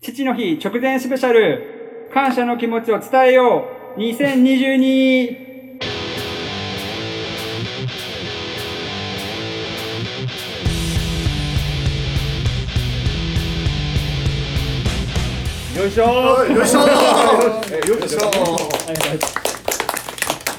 父の日直前スペシャル、感謝の気持ちを伝えよう、2022! よいしょーよいしょーよいしょ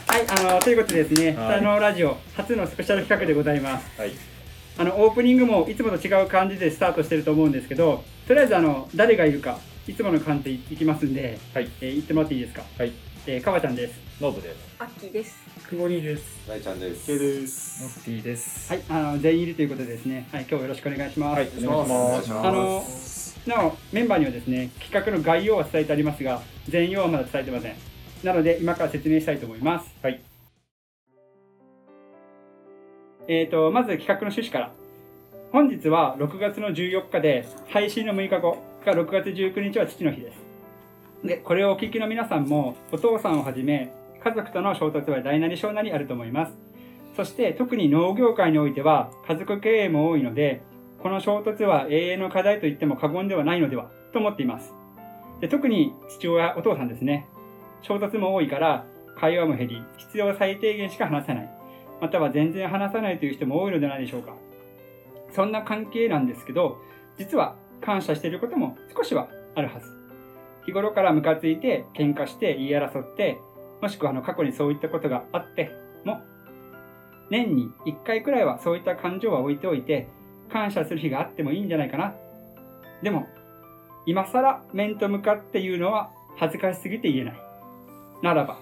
はい、あの、ということでですね、はい北のラジオ初のスペシャル企画でございます。はい。あの、オープニングもいつもと違う感じでスタートしてると思うんですけど、とりあえずあの、誰がいるか、いつもの感じでいきますんで、はい。えー言ってもらっていいですか？はい。えー、かわちゃんです。ノブです。アッキーです。くぼりです。大ちゃんです。ケです。ノッティです。はい、あの、全員いるということでですね、はい、今日はよろしくお願いします。はい。お願いします。しますあの、なお、メンバーにはですね、企画の概要は伝えてありますが、全容はまだ伝えてません。なので、今から説明したいと思います。はい。えーと、まず企画の趣旨から。本日は6月の14日で、配信の6日後が6月19日は父の日です。で、これをお聞きの皆さんも、お父さんをはじめ、家族との衝突は大なり小なりあると思います。そして、特に農業界においては、家族経営も多いので、この衝突は永遠の課題と言っても過言ではないのでは、と思っています。で特に父親、お父さんですね。衝突も多いから、会話も減り、必要最低限しか話せない。または全然話さないという人も多いのではないでしょうか。そんな関係なんですけど、実は感謝していることも少しはあるはず。日頃からムカついて喧嘩して言い争って、もしくはあの過去にそういったことがあっても、年に1回くらいはそういった感情は置いておいて、感謝する日があってもいいんじゃないかな。でも、今更面と向かって言うのは恥ずかしすぎて言えない。ならば、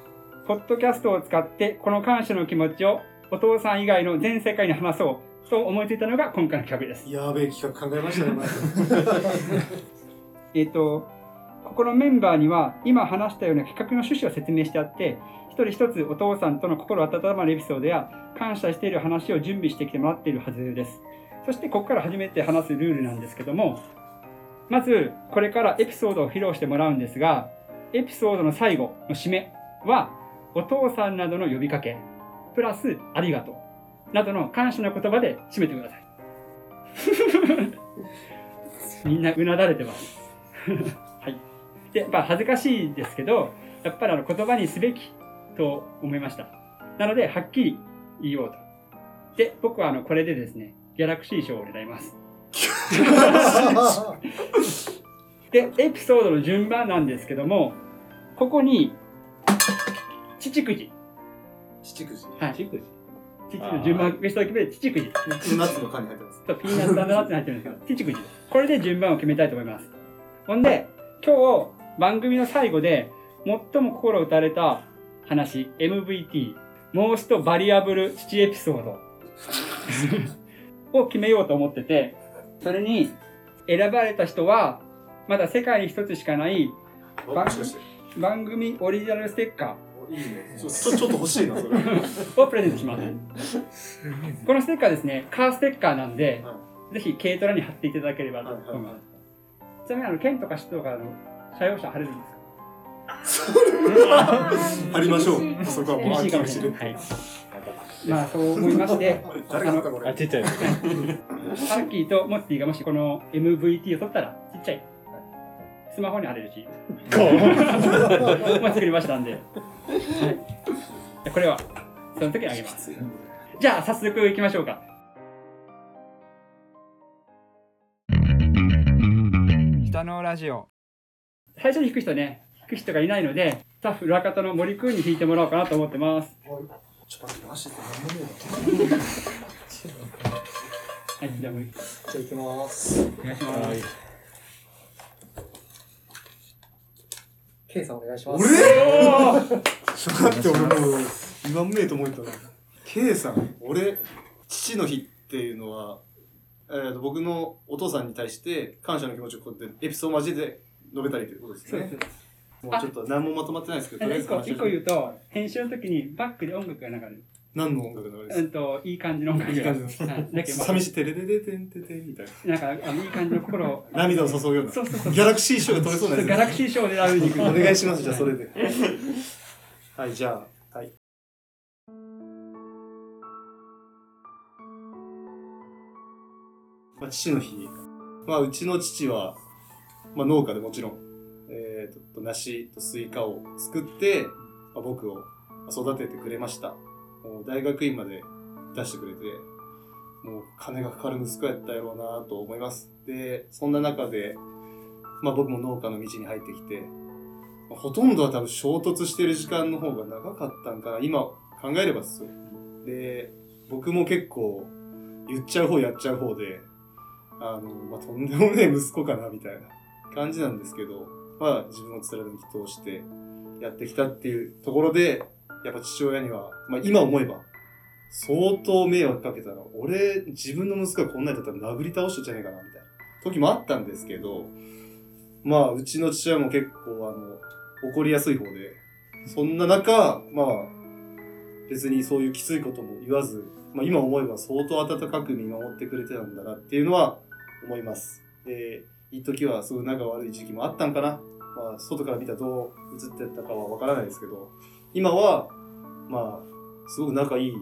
ポッドキャストを使ってこの感謝の気持ちをお父さん以外の全世界に話そうと思いついたのが今回の企画です。やべえ企画考えましたね、前 えっ、と、ここのメンバーには今話したような企画の趣旨を説明してあって、一人一つお父さんとの心温まるエピソードや感謝している話を準備してきてもらっているはずです。そしてここから初めて話すルールなんですけども、まずこれからエピソードを披露してもらうんですが、エピソードの最後の締めはお父さんなどの呼びかけ、プラスありがとうなどの感謝の言葉で締めてください。みんなうなだれてます。はい。で、やっぱ恥ずかしいですけど、やっぱりあの言葉にすべきと思いました。なので、はっきり言おうと。で、僕はあのこれでですね、ギャラクシー賞を狙います。で、エピソードの順番なんですけども、ここに、父くじ。七くじ。はい。チク父の順番ベストを決めて、父くじ。うちの夏の缶に入ってます。とピーナッツナッツに入ってるんですけど、父くじです。これで順番を決めたいと思います。ほんで、今日、番組の最後で、最も心打たれた話、MVT、モーストバリアブル父エピソード を決めようと思ってて、それに選ばれた人は、まだ世界に一つしかないおもしかして。番組オリジナルステッカおいいね。ちょ ちょっと欲しいな、それ。ーをプレゼントします。このステッカーですね、カーステッカーなんで、はぜひ軽トラに貼っていただければと思います。はいはいはいちなみにあの県とか市とかの車用車貼れるんですか？貼りましょう。そこはもう厳しいかもしれない。はい。まあそう思いまして、誰ったこあ、れ？ちっちゃいです。ハッキーとモッティがもしこの MVT を取ったらちっちゃい。スマホに貼れるし、まあ作りましたんで。はい。じゃあこれはその時にあげます。じゃあ早速行きましょうか。北のラジオ。最初に弾く人ね、弾く人がいないので、スタッフ裏方の森くんに弾いてもらおうかなと思ってます。ちょっと待って、マジで何もねはい、じゃあ。じゃあ行きます。お願いします。はい。ケイさんお願いしまおす。ーちょっと待って、俺もう、言わんめえと思ったな。ケイさん、俺、父の日っていうのは、えーと、僕のお父さんに対して感謝の気持ちをこうやってエピソード交えて述べたりということですね。もうちょっと何もまとまってないですけど、とりあえ一個一個言うと、編集の時にバックで音楽が流れる。何の音楽の流れですうんと、いい感じの音楽が。いい感じのはいだけど、ま寂しい、てれれれてんててんみたいな。んか、あのいい感じの心を。涙を注ぐような。そうそうそう。ギャラクシー賞が取れそうなやつギャラクシー賞であるに行く。お願いします、じゃあそれで。はい、じゃあ、はい。まあ、父の日。まあ、うちの父は、まあ、農家でもちろん、えー、と梨とスイカを作って、まあ、僕を育ててくれましたもう大学院まで出してくれてもう金がかかる息子やったやろうなと思います。でそんな中で、まあ、僕も農家の道に入ってきて、ほとんどは多分衝突してる時間の方が長かったんかな今考えればですよ。で僕も結構言っちゃう方やっちゃう方であの、まあ、とんでもねえ息子かなみたいな感じなんですけど、まあ自分を貫き通してやってきたっていうところで、やっぱ父親には、まあ今思えば、相当迷惑かけたの。俺、自分の息子がこんなんだったら殴り倒したんじゃねえかな、みたいな時もあったんですけど、まあうちの父親も結構あの、怒りやすい方で、そんな中、まあ、別にそういうきついことも言わず、まあ今思えば相当温かく見守ってくれてたんだなっていうのは思います。で、一時はすごい仲悪い時期もあったんかな。まあ、外から見たらどう映ってたかはわからないですけど、今は、まあ、すごく仲いい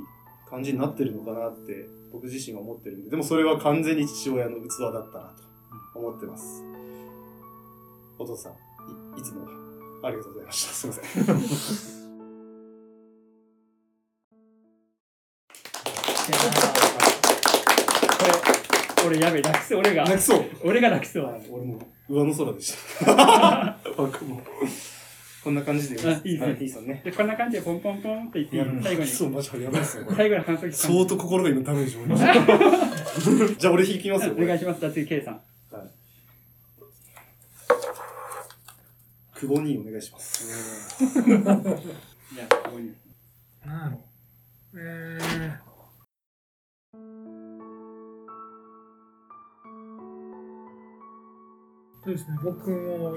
感じになってるのかなって僕自身は思ってるんで、でもそれは完全に父親の器だったなと思ってます。お父さん、いいつもありがとうございました。すいません。これ俺やべえ泣きそう俺が泣きそう。俺が泣きそう俺も上の空でした。こんな感じで。いいあいいですね。はい、いいですよね。でこんな感じでポンポンポンって言って最後に。そう、マジでやばいっす。最後に反則相当心が今ダメージを負いました。じゃあ俺引きますよ。お願いしますじゃあ次 K さん。久保にお願いします。じゃあここに。なんやろえー、そうですね、僕も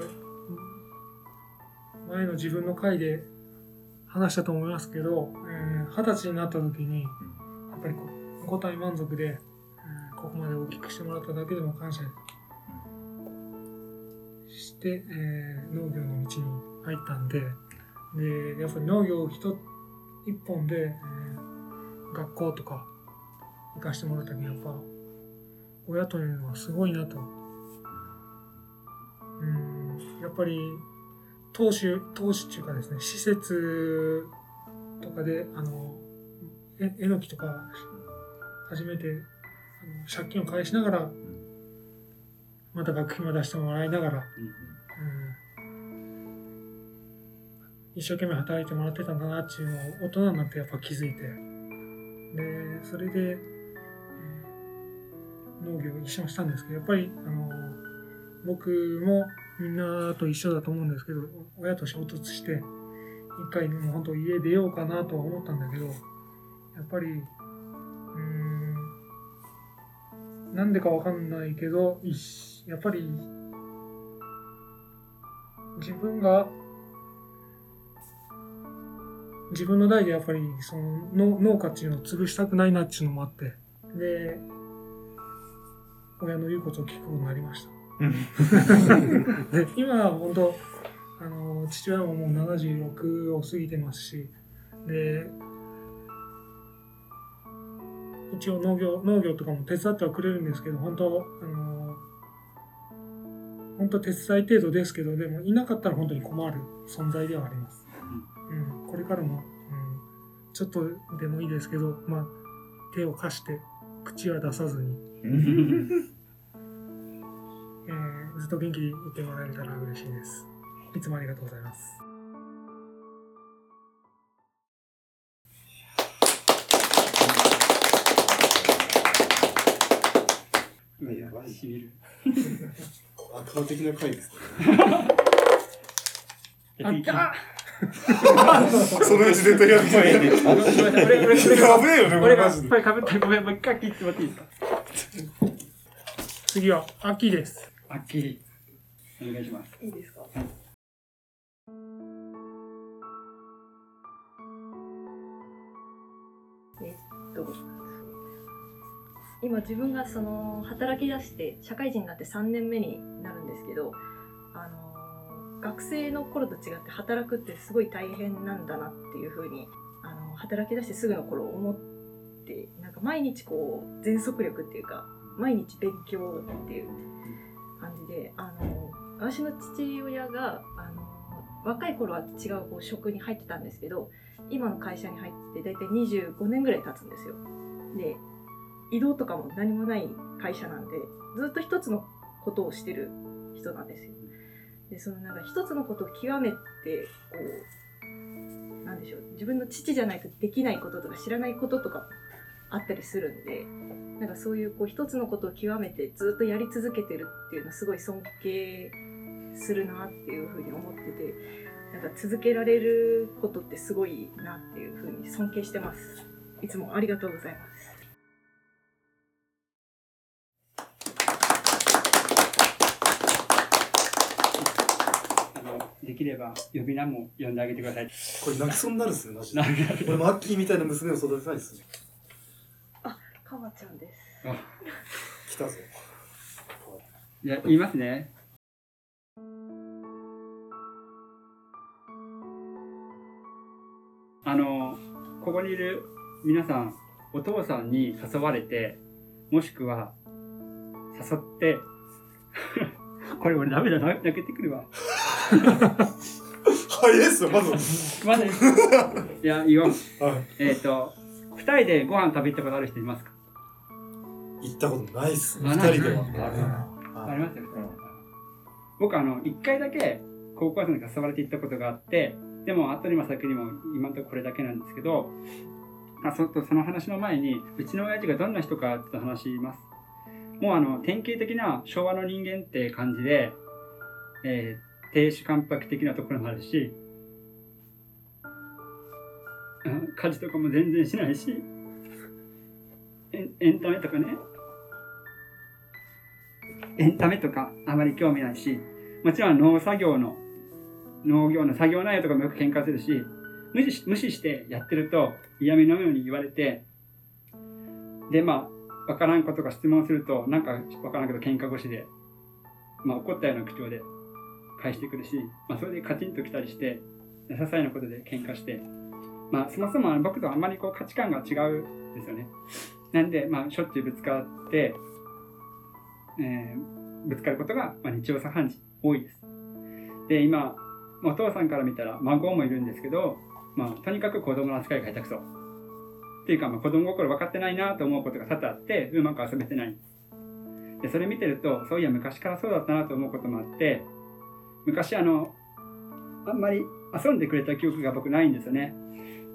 前の自分の回で話したと思いますけど、えー二十歳になった時に、やっぱりこう五体満足で、えーここまで大きくしてもらっただけでも感謝して、えー農業の道に入ったんで、で、やっぱり農業一一本で、えー学校とか行かしてもらった時にやっぱ親というのはすごいなと。うん、やっぱり投資、投資っていうかですね、施設とかで、あの、ええのきとか始めて、あの借金を返しながら、また学費も出してもらいながら、うん。一生懸命働いてもらってたんだなっていうのを大人になってやっぱ気づいてでそれで、農業を一緒にしたんですけどやっぱりあの僕もみんなと一緒だと思うんですけど親と衝突して一回もう本当家出ようかなとは思ったんだけどやっぱりうんなんでかわかんないけどやっぱり自分が自分の代でやっぱりその農農家っていうのを潰したくないなっていうのもあってで親の言うことを聞くことになりました。今は本当あの父親ももう76を過ぎてますしで一応農業農業とかも手伝ってはくれるんですけど本当あの本当手伝い程度ですけどでもいなかったら本当に困る存在ではあります、うん、これからも、うん、ちょっとでもいいですけど、まあ、手を貸して口は出さずに、えーずっと元気でいてもらえたら嬉しいです。いつもありがとうございます。今やばい。しみる。的な回ですね。ああそのうち絶対やべえよね、こ俺がったらごめんもう一回切ってもらっていいですか？次は秋ですあっきりお願いします。いいですか？えっと今自分がその働き出して社会人になって3年目になるんですけどあの学生の頃と違って働くってすごい大変なんだなっていうふうにあの働き出してすぐの頃思ってなんか毎日こう全速力っていうか毎日勉強っていう感じであの私の父親があの若い頃は違うこう職に入ってたんですけど今の会社に入って大体25年ぐらい経つんですよ。で移動とかも何もない会社なんでずっと一つのことをしてる人なんですよ。でそのなんか一つのことを極めてこうなんでしょう自分の父じゃないとできないこととか知らないこととかあったりするんでなんかそういうこう一つのことを極めてずっとやり続けてるっていうのはすごい尊敬するなっていうふうに思っててなんか続けられることってすごいなっていうふうに尊敬してますいつもありがとうございますあのできれば呼び名も呼んであげてください。これ泣きそうになるっすね、マジ俺、マッキーみたいな娘を育てたいっすね。かまちゃんです来たぞ。じゃあ言いますね。あのここにいる皆さんお父さんに誘われてもしくは誘って これ俺ダメだな泣けてくるわ 早いっすよ、まず。まずいや言おうはい。えっ、と二人でご飯食べ行ったことある人いますか？行ったことないっす。あない二人では。ありますよね、僕あの1回だけ高校生に誘われて行ったことがあってでも後にも先にも今のところこれだけなんですけどあそその話の前にうちの親父がどんな人かって話します。もうあの典型的な昭和の人間って感じで、えー亭主関白的なところもあるしうん家事とかも全然しないしエンタメとかねエンタメとかあまり興味ないしもちろん農作業の農業の作業内容とかもよく喧嘩するし無視し無視してやってると嫌味のように言われてでまあ分からんことが質問するとなんか分からんけど喧嘩腰で、まあ、怒ったような口調で返してくるし、まあ、それでカチンときたりして些細なことで喧嘩してまあそもそも僕とあんまりこう価値観が違うんですよねなんでまあしょっちゅうぶつかってえーぶつかることが、まあ、日常茶飯事多いです。で今お父さんから見たら孫もいるんですけど、まあ、とにかく子供の扱いが下手くそ。っていうか、まあ、子供心分かってないなと思うことが多々あってうまく遊べてない。でそれ見てるとそういや昔からそうだったなと思うこともあって昔あのあんまり遊んでくれた記憶が僕ないんですよね。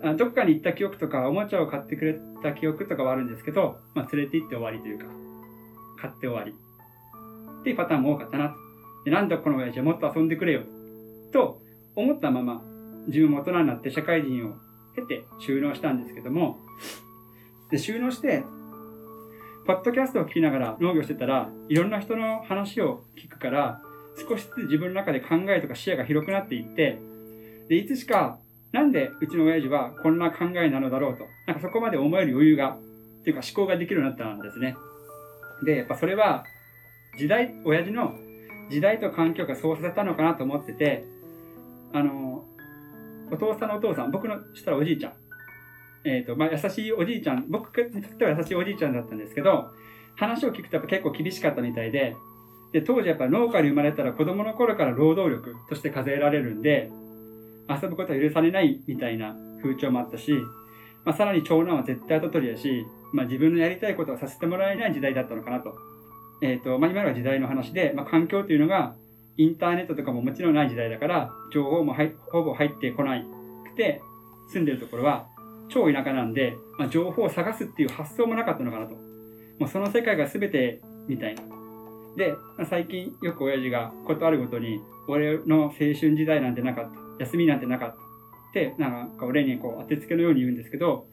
あどっかに行った記憶とかおもちゃを買ってくれた記憶とかはあるんですけど、まあ、連れて行って終わりというか買って終わりっていうパターンも多かったな。でなんだこの親父はもっと遊んでくれよ。と思ったまま、自分も大人になって社会人を経て収納したんですけども、で収納して、ポッドキャストを聞きながら農業してたら、いろんな人の話を聞くから、少しずつ自分の中で考えとか視野が広くなっていって、で、いつしか、なんでうちの親父はこんな考えなのだろうと、なんかそこまで思える余裕が、っていうか思考ができるようになったんですね。で、やっぱそれは、時代、親父の時代と環境がそうさせたのかなと思ってて、あの、お父さんのお父さん、僕のしたらおじいちゃん。えっ、と、まあ、優しいおじいちゃん、僕にとっては優しいおじいちゃんだったんですけど、話を聞くとやっぱ結構厳しかったみたいで、で、当時やっぱ農家に生まれたら子供の頃から労働力として数えられるんで、遊ぶことは許されないみたいな風潮もあったし、まあ、さらに長男は絶対後取りやし、まあ、自分のやりたいことをさせてもらえない時代だったのかなと。えっ、と、まあ、今のは時代の話で、まあ、環境というのが、インターネットとかももちろんない時代だから、情報もほぼ入ってこなくて、住んでるところは超田舎なんで、まあ、情報を探すっていう発想もなかったのかなと。もうその世界が全てみたいな。で、最近よく親父がことあるごとに、俺の青春時代なんてなかった。休みなんてなかった。って、なんか俺にこう当てつけのように言うんですけど、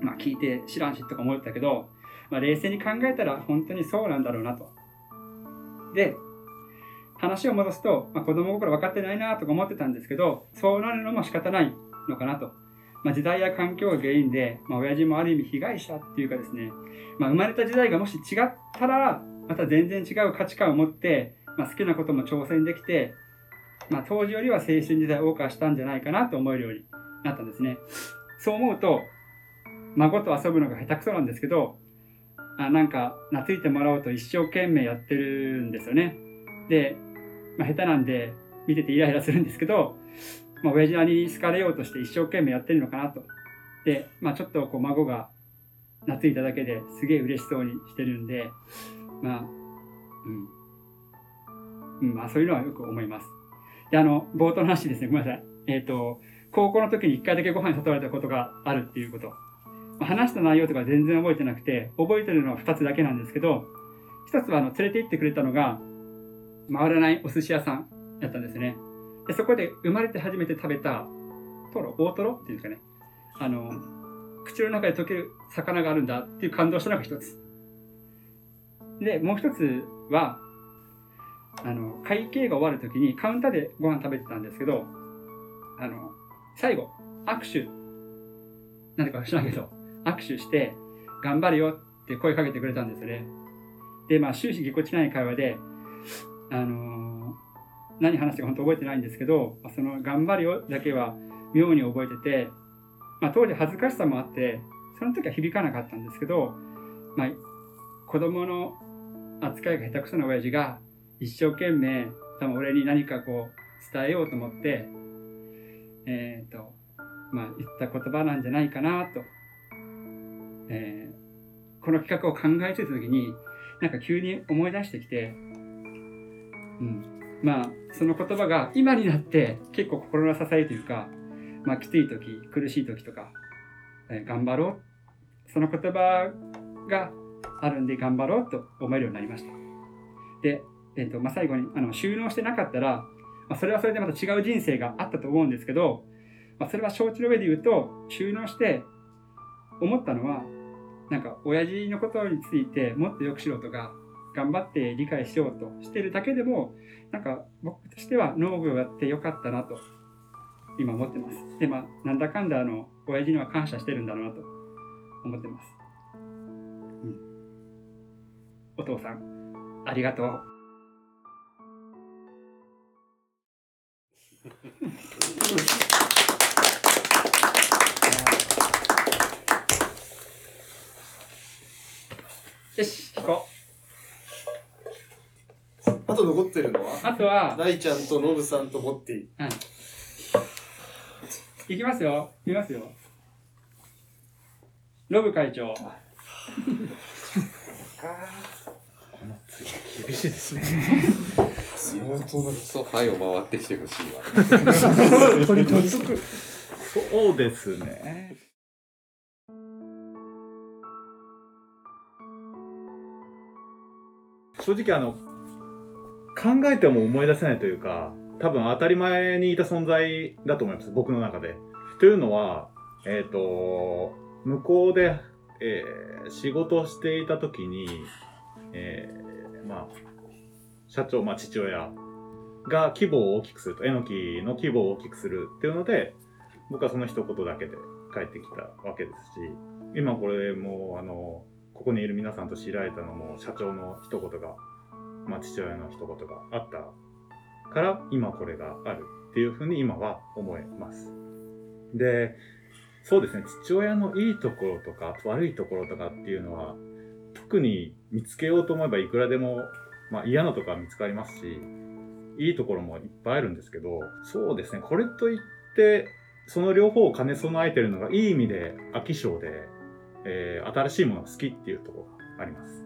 まあ聞いて知らんしとか思ったけど、まあ冷静に考えたら本当にそうなんだろうなと。で、話を戻すと、まあ、子供心分かってないなとか思ってたんですけど、そうなるのも仕方ないのかなと。まあ、時代や環境が原因で、まあ、親父もある意味被害者っていうかですね、まあ、生まれた時代がもし違ったら、また全然違う価値観を持って、まあ、好きなことも挑戦できて、まあ、当時よりは青春時代を謳歌したんじゃないかなと思えるようになったんですね。そう思うと、孫と遊ぶのが下手くそなんですけど、あなんか懐いてもらおうと一生懸命やってるんですよね。で、まあ、下手なんで見ててイライラするんですけど、まあ、親父なりに好かれようとして一生懸命やってるのかなと。で、まあ、ちょっとこう孫が懐いただけですげえ嬉しそうにしてるんで、まあ、うん。うん、まあそういうのはよく思います。で、あの、冒頭の話ですね、ごめんなさい。えっ、と、高校の時に一回だけご飯に誘われたことがあるっていうこと。話した内容とか全然覚えてなくて、覚えてるのは2つだけなんですけど、1つはあの連れて行ってくれたのが、回らないお寿司屋さんやったんですね。で、そこで生まれて初めて食べたトロ、大トロっていうんですかね。あの、口の中で溶ける魚があるんだっていう感動したのが一つ。で、もう一つは、あの、会計が終わるときにカウンターでご飯食べてたんですけど、あの、最後、握手、なんでか知らんけど、握手して、頑張れよって声かけてくれたんですよね。で、まあ、終始ぎこちない会話で、あのー何話したか本当覚えてないんですけど、その頑張れよだけは妙に覚えてて、まあ、当時恥ずかしさもあって、その時は響かなかったんですけど、まあ、子供の扱いが下手くそな親父が一生懸命多分俺に何かこう伝えようと思って、えっ、と、まあ言った言葉なんじゃないかなと、えーこの企画を考えてた時に、なんか急に思い出してきて、うん。まあ、その言葉が今になって結構心の支えというか、まあ、きつい時、苦しい時とか、えー頑張ろう。その言葉があるんで頑張ろうと思えるようになりました。で、えっ、と、まあ、最後に、あの、収納してなかったら、まあ、それはそれでまた違う人生があったと思うんですけど、まあ、それは承知の上で言うと、収納して思ったのは、なんか、親父のことについてもっとよくしろとか、頑張って理解しようとしてるだけでも、なんか、僕としては農業やってよかったなと、今思ってます。で、まあ、なんだかんだ、あの、親父には感謝してるんだろうなと思ってます。うん。お父さん、ありがとう。よし、行こあと残ってるのう。はあとは、大ちゃんとノブさんとモッティ。いきますよ。いきますよ。ロブ会長。厳しいですね。そう、はいを回ってきてほしいわ。そうですね。正直あの、考えても思い出せないというか、多分当たり前にいた存在だと思います、僕の中で。というのは、えっ、と、向こうで、えー仕事をしていた時に、えーまあ、社長、まあ父親が規模を大きくすると、えのきの規模を大きくするっていうので、僕はその一言だけで帰ってきたわけです。し、今これもうあの、ここにいる皆さんと知り合えたのも社長の一言が、まあ父親の一言があったから今これがあるっていうふうに今は思います。で、そうですね、父親のいいところとか悪いところとかっていうのは、特に見つけようと思えばいくらでも、まあ嫌なところは見つかりますし、いいところもいっぱいあるんですけど、そうですね、これといって、その両方を兼ね備えてるのが、いい意味で飽き性で、えー新しいものが好きっていうところがあります。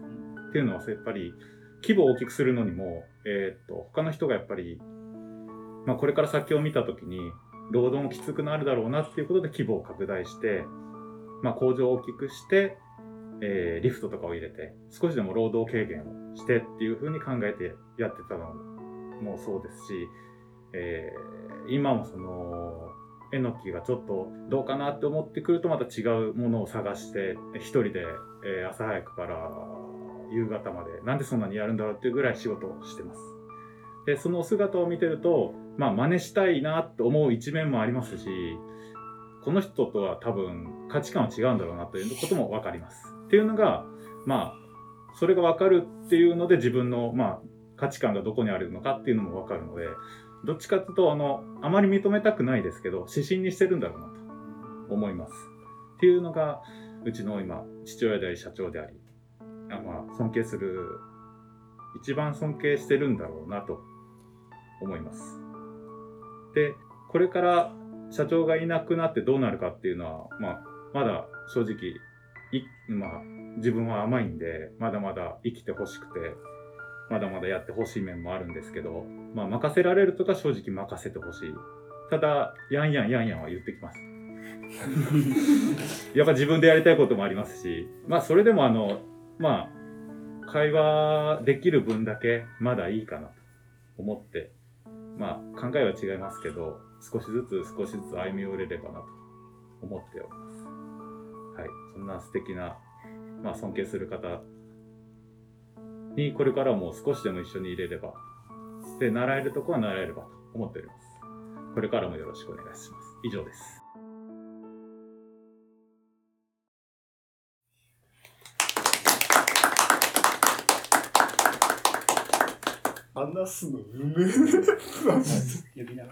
っていうのは、やっぱり、規模を大きくするのにも、えーっと、他の人がやっぱり、まあこれから先を見たときに、労働もきつくなるだろうなっていうことで規模を拡大して、まあ工場を大きくして、えーリフトとかを入れて、少しでも労働軽減をしてっていうふうに考えてやってたのもそうですし、えー今もその、えのきがちょっとどうかなって思ってくるとまた違うものを探して、一人で、えー朝早くから夕方まで、なんでそんなにやるんだろうっていうぐらい仕事をしてます。で、その姿を見てると、まあ真似したいなって思う一面もありますし、この人とは多分価値観は違うんだろうなということもわかります。っていうのが、まあ、それがわかるっていうので自分の、まあ、価値観がどこにあるのかっていうのもわかるので、どっちかっていうと、あの、あまり認めたくないですけど、指針にしてるんだろうなと思います。っていうのが、うちの今、父親であり社長であり、あまあ、尊敬する、一番尊敬してるんだろうなと思います。で、これから社長がいなくなってどうなるかっていうのは、まあ、まだ正直、いまあ、自分は甘いんで、まだまだ生きてほしくて、まだまだやってほしい面もあるんですけど、まあ、任せられるとか正直任せてほしい。ただ、やんやんやんやんは言ってきます。やっぱ自分でやりたいこともありますし、まあ、それでもあの、まあ、会話できる分だけまだいいかなと思って、まあ、考えは違いますけど、少しずつ少しずつ歩み寄れればなと思っております。はい。そんな素敵な、まあ、尊敬する方に、これからも少しでも一緒にいれれば、で、習えるとこは習えればと思っております。これからもよろしくお願いします。以上です。話すのうめえ。呼び名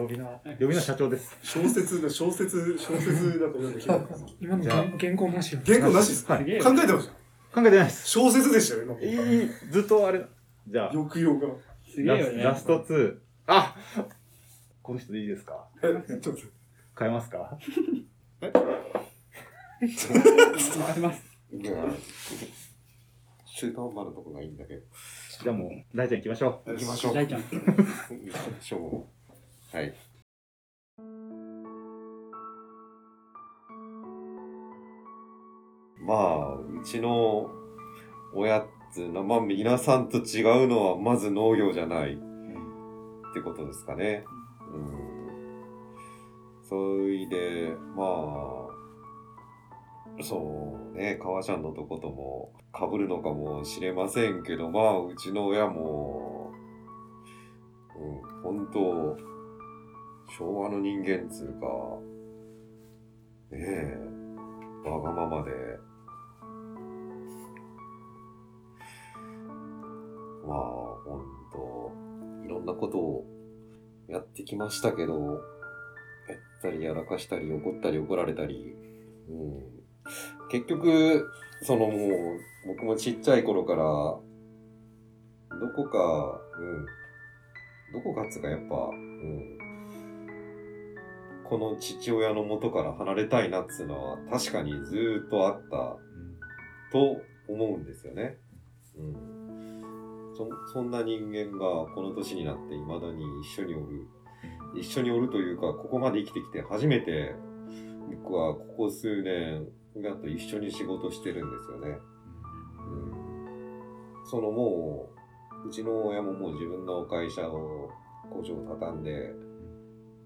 呼び名、呼び名社長です。小説だ、小説、小説だと読んできた。今の原稿なしよ。原稿なしです。考えてました？考えてないです。小説でしたよ、今。ずっとあれ、じゃあ、抑揚が。ラすげえよねスラスト2。あこの人でいいですか？え、ちょっと。変えますか？任せ ますいや、中途半端なとこがいいんだけど。じゃあもう、大ちゃん行きましょう。行きましょう。大ちゃん行きましょう。はい。まあ、うちの親っつうのは、まあ皆さんと違うのは、まず農業じゃないってことですかね。うん。そいで、まあ、そうね、川ちゃんのとことも被るのかもしれませんけど、まあ、うちの親も、うん、本当昭和の人間っつうか、ねえ、わがままで、まあ、本当いろんなことをやってきましたけど、やったりやらかしたり怒ったり怒られたり、うん、結局、そのもう、僕もちっちゃい頃から、どこか、うん、どこかっつうかやっぱ、うん、この父親の元から離れたいなっつうのは確かにずーっとあったと思うんですよね。うん。そそんな人間がこの年になって未だに一緒におる。一緒におるというか、ここまで生きてきて初めて、僕はここ数年、親と一緒に仕事してるんですよね。うん。そのもう、うちの親ももう自分の会社を、工場を畳んで、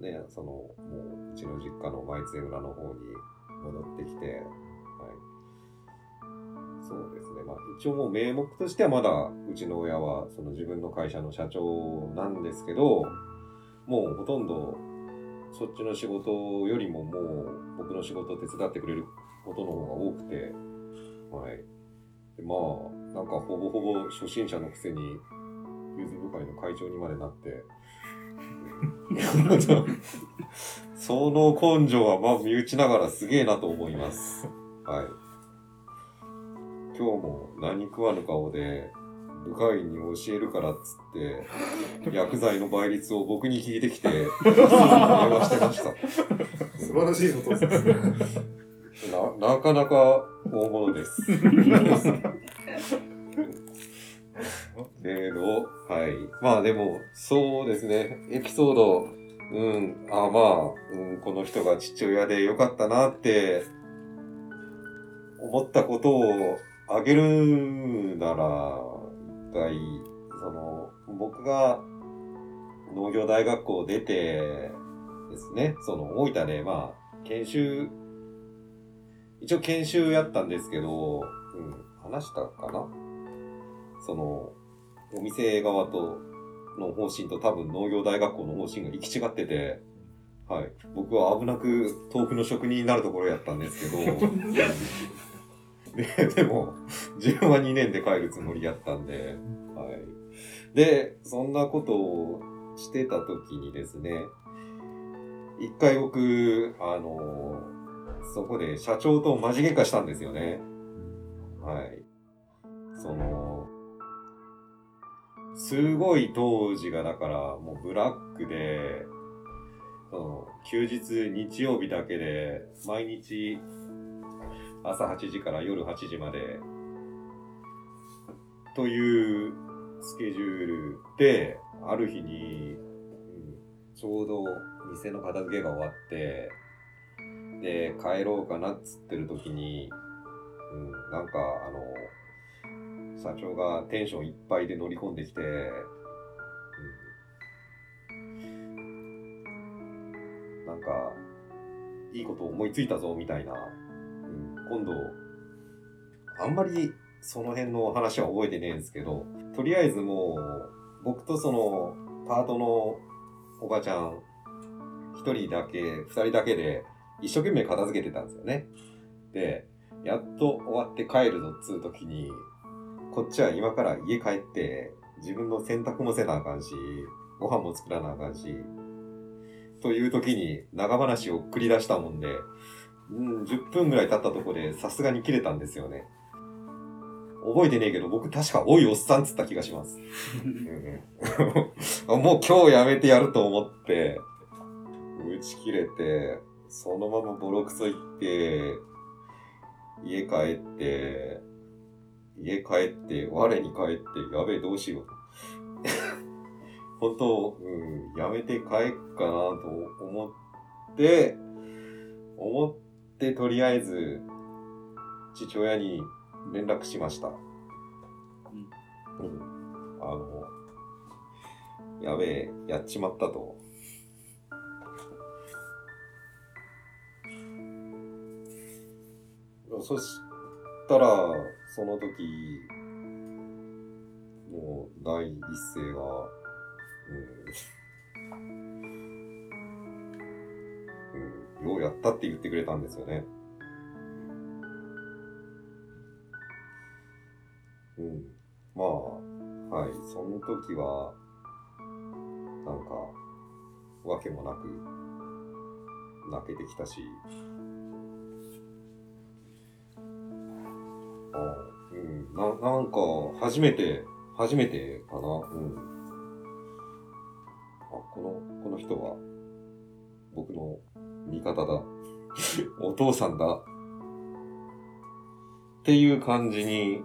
ね、その、もう、うちの実家の舞津村の方に戻ってきて、はい。そうですね。まあ、一応もう名目としてはまだ、うちの親は、その自分の会社の社長なんですけど、もうほとんど、そっちの仕事よりももう、僕の仕事を手伝ってくれることの方が多くて、はい。でまあ、なんかほぼほぼ初心者のくせに、ゆず部会の会長にまでなって、その根性はまあ身内ながらすげえなと思います。はい。今日も何食わぬ顔で、部会に教えるからっつって、薬剤の倍率を僕に聞いてきて、電話してました。素晴らしいことですね。な、なかなか大物です。けど、はい。まあでも、そうですね。エピソード、うん、あまあ、うん、この人が父親でよかったなって、思ったことをあげるなら、一回、その、僕が農業大学校出てですね、その大分で、まあ、研修一応研修やったんですけど、うん、話したかな？その、お店側との方針と多分農業大学校の方針が行き違ってて、はい。僕は危なく豆腐の職人になるところやったんですけど、ででも、自分は2年で帰るつもりやったんで、はい。で、そんなことをしてた時にですね、一回僕、あのそこで社長とマジ喧嘩したんですよね。はい。その、すごい当時がだからもうブラックで、その休日日曜日だけで毎日朝8時から夜8時までというスケジュールである日に、うんちょうど店の片付けが終わってで帰ろうかなっつってる時に、うん、なんかあの社長がテンションいっぱいで乗り込んできて、うん、なんかいいこと思いついたぞみたいな、うん、今度あんまりその辺の話は覚えてねえんですけどとりあえずもう僕とそのパートのおばちゃん一人だけ二人だけで一生懸命片付けてたんですよね。でやっと終わって帰るぞっつう時にこっちは今から家帰って自分の洗濯もせなあかんしご飯も作らなあかんしという時に長話を繰り出したもんで、うん、10分ぐらい経ったとこでさすがに切れたんですよね。覚えてねえけど僕確か「おいおっさん」っつった気がします。もう今日やめてやると思って打ち切れてそのままボロクソ行って家帰って家帰って我に帰ってやべえどうしよう 本当、うん、やめて帰っかなと思って思ってとりあえず父親に連絡しました。うん。あの、やべえ、やっちまったと。そしたら、その時、もう第一声が、うん、うん、ようやったって言ってくれたんですよね。うん。まあ、はい。その時は、なんか、わけもなく、泣けてきたし、うん。な、なんか、初めて、初めてかな。うん。あ、この、この人は、僕の味方だ。お父さんだ。っていう感じに、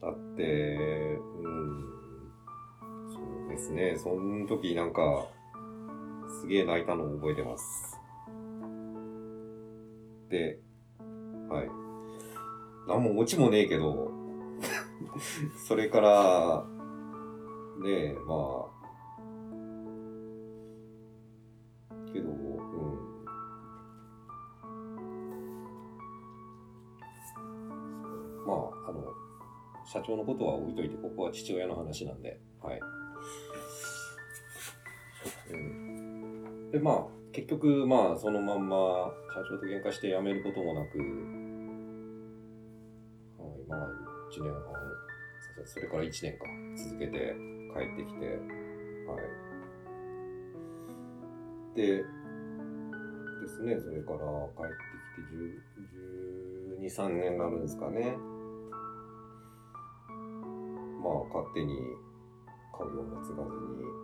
だって、うん、そうですね、その時なんか、すげえ泣いたのを覚えてます。で、はい。なんもオチもねえけど、それから、ねえ、まあ、けど、うん。まあ、あの、社長のことは置いといて、ここは父親の話なんで、はい。うん、で、まあ、結局、まあ、そのまんま、社長と喧嘩して辞めることもなく、はい、まあ、1年半、それから1年か、続けて帰ってきて、はい。で、ですね、それから帰ってきて10 12、3年になるんですかね。まあ、勝手に家業も継がずに、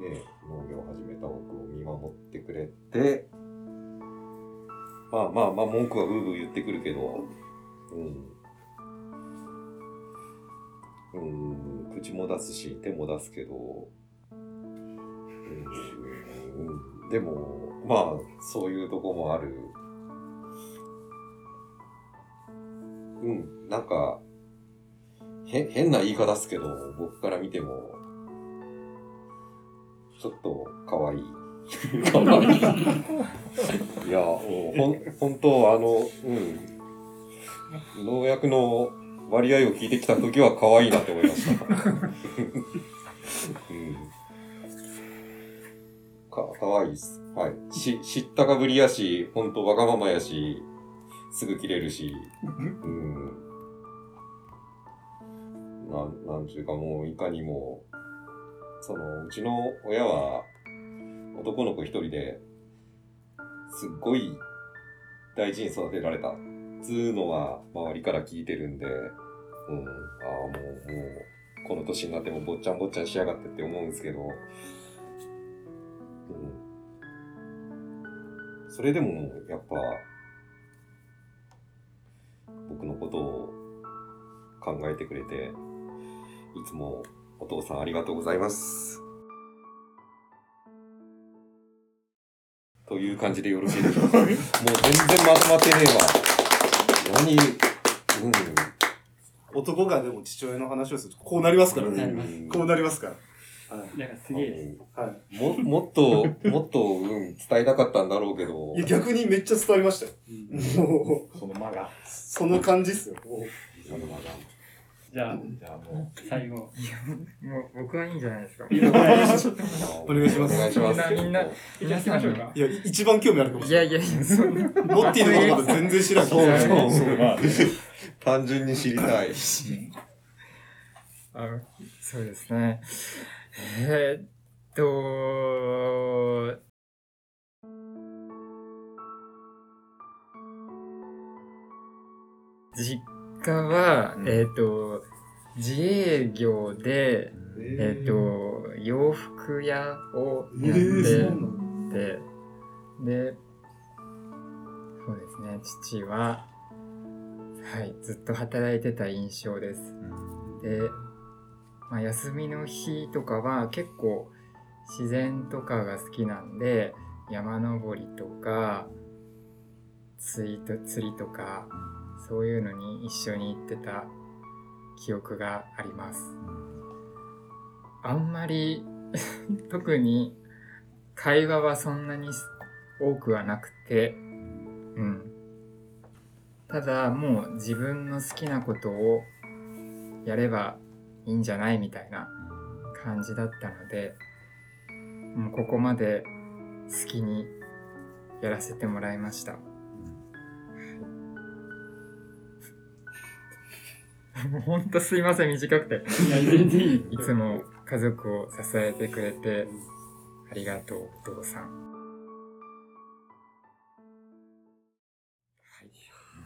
ね、農業を始めた僕を見守ってくれて、まあまあまあ、文句はブーブー言ってくるけど、うん。うん、口も出すし、手も出すけど、うん、でも、まあ、そういうとこもある。うん、なんか、へ変な言い方っすけど、僕から見ても、ちょっと可愛い。可愛い。いや、もうほん、本当あの、うん。農薬の割合を聞いてきた時は可愛いなって思いました。うん。か、可愛いっす。はい。し、知ったかぶりやし、ほんとわがままやし、すぐ切れるし、うん。なん、なんちゅうかもう、いかにも、その、うちの親は、男の子一人で、すっごい大事に育てられたっつうのは周りから聞いてるんで、うん、ああ、もう、もう、この年になっても坊ちゃん坊ちゃんしやがってって思うんですけど、うん。それでも、やっぱ、僕のことを考えてくれて、いつもお父さんありがとうございます。という感じでよろしいでしょうか。もう全然まとまってねえわ。何、うん。男がでも父親の話をするとこうなりますからね。なりますうんこうなりますから。だからすげえ。はい。も、もっと、もっと、うん、伝えたかったんだろうけどいや、、逆にめっちゃ伝わりましたよ。もう、その間が。その感じっすよ。その間が。じゃあ、じゃあも最後。もう僕はいいんじゃないですか。お願いしますお願いします。みんなみんな行きましょうか。いや、い一番興味あるかもしれない。いやいやいや、そんな。モッティのことまだ全然知らん。そうそうそうまあ単純に知りたい。あそうですね。えーっと、実家は、うん。えーっと、自営業で、えー。っと、洋服屋をやって、で、で、そうですね、父は、はい、ずっと働いてた印象です。で、まあ、休みの日とかは結構自然とかが好きなんで、山登りとか、釣りと釣りとか、そういうのに一緒に行ってた記憶があります。あんまり 特に会話はそんなに多くはなくて、うん。ただもう自分の好きなことをやればいいんじゃないみたいな感じだったので、もうここまで好きにやらせてもらいました。ほんとすいません、短くて。いや、全然いい。いつも家族を支えてくれてありがとう、お父さん。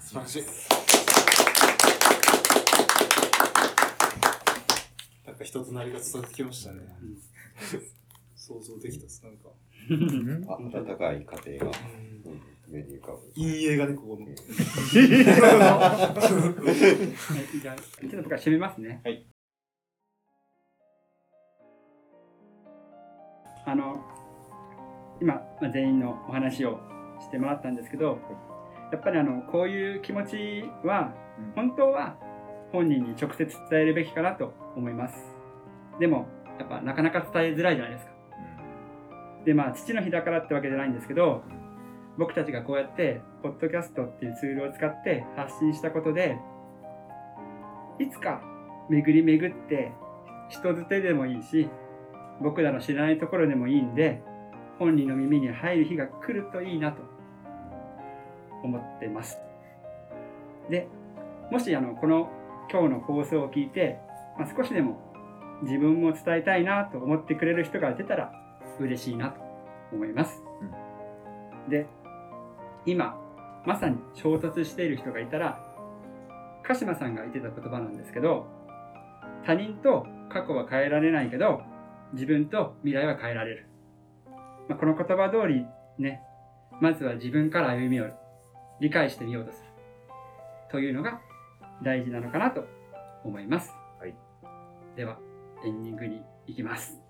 素晴らしい。なんか人となりが伝わってきましたね。想像できたっす、なんか。あ温かい家庭が、うん、目に浮かぶ。陰影がね、ここの。はいじゃあ、ちょっと僕は締めますね。はい。あの、今、まあ、全員のお話をしてもらったんですけど、やっぱりあの、こういう気持ちは、本当は本人に直接伝えるべきかなと思います。でも、やっぱなかなか伝えづらいじゃないですか。で、まあ、父の日だからってわけじゃないんですけど、僕たちがこうやって、ポッドキャストっていうツールを使って発信したことで、いつか巡り巡って、人づてでもいいし、僕らの知らないところでもいいんで、本人の耳に入る日が来るといいなと思ってます。で、もしあの、この今日の放送を聞いて、まあ、少しでも自分も伝えたいなと思ってくれる人が出たら嬉しいなと思います。で、今、まさに衝突している人がいたら、鹿島さんが言ってた言葉なんですけど、他人と過去は変えられないけど、自分と未来は変えられる。まあ、この言葉通りね、まずは自分から歩み寄る。理解してみようとする。というのが大事なのかなと思います。はい。では、エンディングに行きます。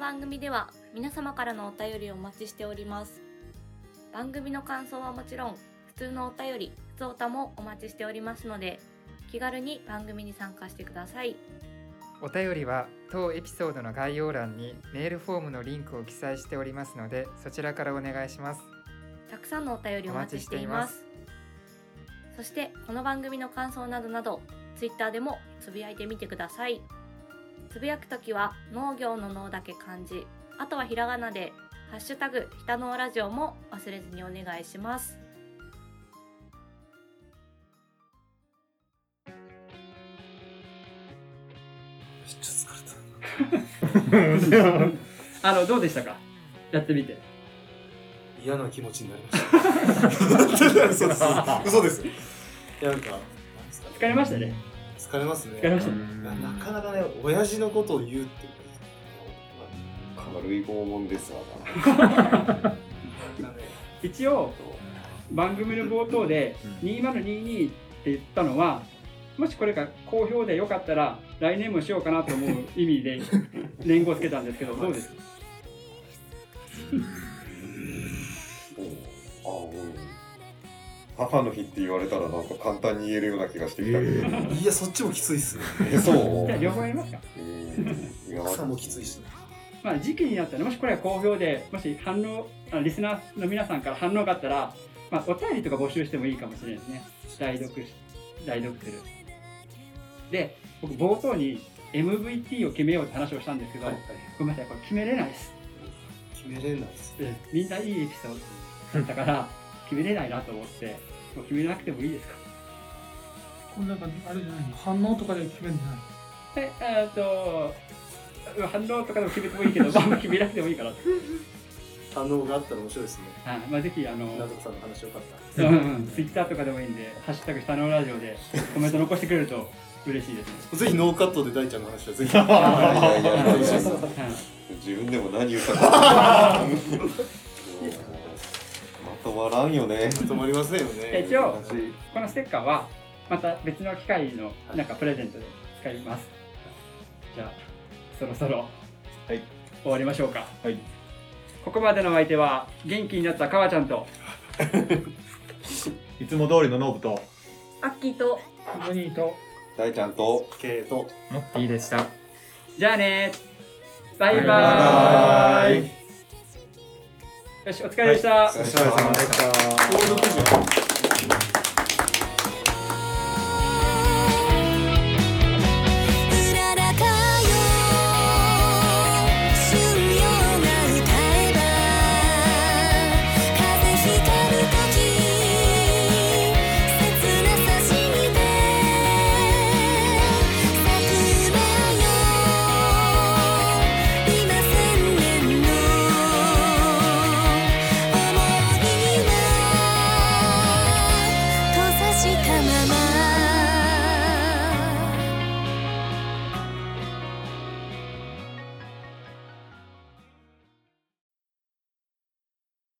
番組では皆様からのお便りをお待ちしております。番組の感想はもちろん普通のお便り普通歌もお待ちしておりますので気軽に番組に参加してください。お便りは当エピソードの概要欄にメールフォームのリンクを記載しておりますのでそちらからお願いします。たくさんのお便りお待ちしています。そしてこの番組の感想などなどツイッターでもつぶやいてみてください。つぶやくときは農業の農だけ漢字あとはひらがなでハッシュタグひたのラジオも忘れずにお願いします。あのどうでしたか？やってみて嫌な気持ちになりました。嘘です。嘘です。いや、なんか、疲れましたね疲れますね。疲れましたなかなかね、親父のことを言うって。軽い拷問ですわ 一応番組の冒頭で2022って言ったのはもしこれが好評でよかったら来年もしようかなと思う意味で 年号つけたんですけどどうです？かあうん母の日って言われたらなんか簡単に言えるような気がしてきた。けど、いや、そっちもきついっすね。えそう？じゃあ両方やりますか。うん。いや朝もきついしね。まあ時期になったらもしこれが好評でもし反応あリスナーの皆さんから反応があったら、まあ、お便りとか募集してもいいかもしれないですね。代読し代読する。で僕冒頭に MVP を決めようって話をしたんですけど、はいはいごめんなさいこれ決めれないです決めれないっす。うんみんないいエピソードだったから決めれないなと思ってもう決めなくてもいいですか？これなんかあれじゃないの？反応とかで決めるんじゃないええーっと反応とかでも決めてもいいけど、まあ、決めなくてもいいかなと、反応があったら面白いですね。はいまあ、ぜひあのなずこさんの話よかった。うんうん、ツイッターとかでもいいんで、ハッシュタグ下のラジオでコメント残してくれると嬉しいですね。ぜひノーカットで大ちゃんの話はぜひ。い自分でも何言ったか。まとまらんよね。止まりませんよね。一応このステッカーはまた別の機会のなんかプレゼントで使います。じゃあ、そろそろ、はい。終わりましょうか。はい。ここまでのお相手は、元気になったかわちゃんと、いつも通りのノブと。アッキーと。ボニーと大ちゃんと。ケイと。モッティでした。じゃあね。バイババイバーイ。よし、お疲れでした。お疲れ様でした。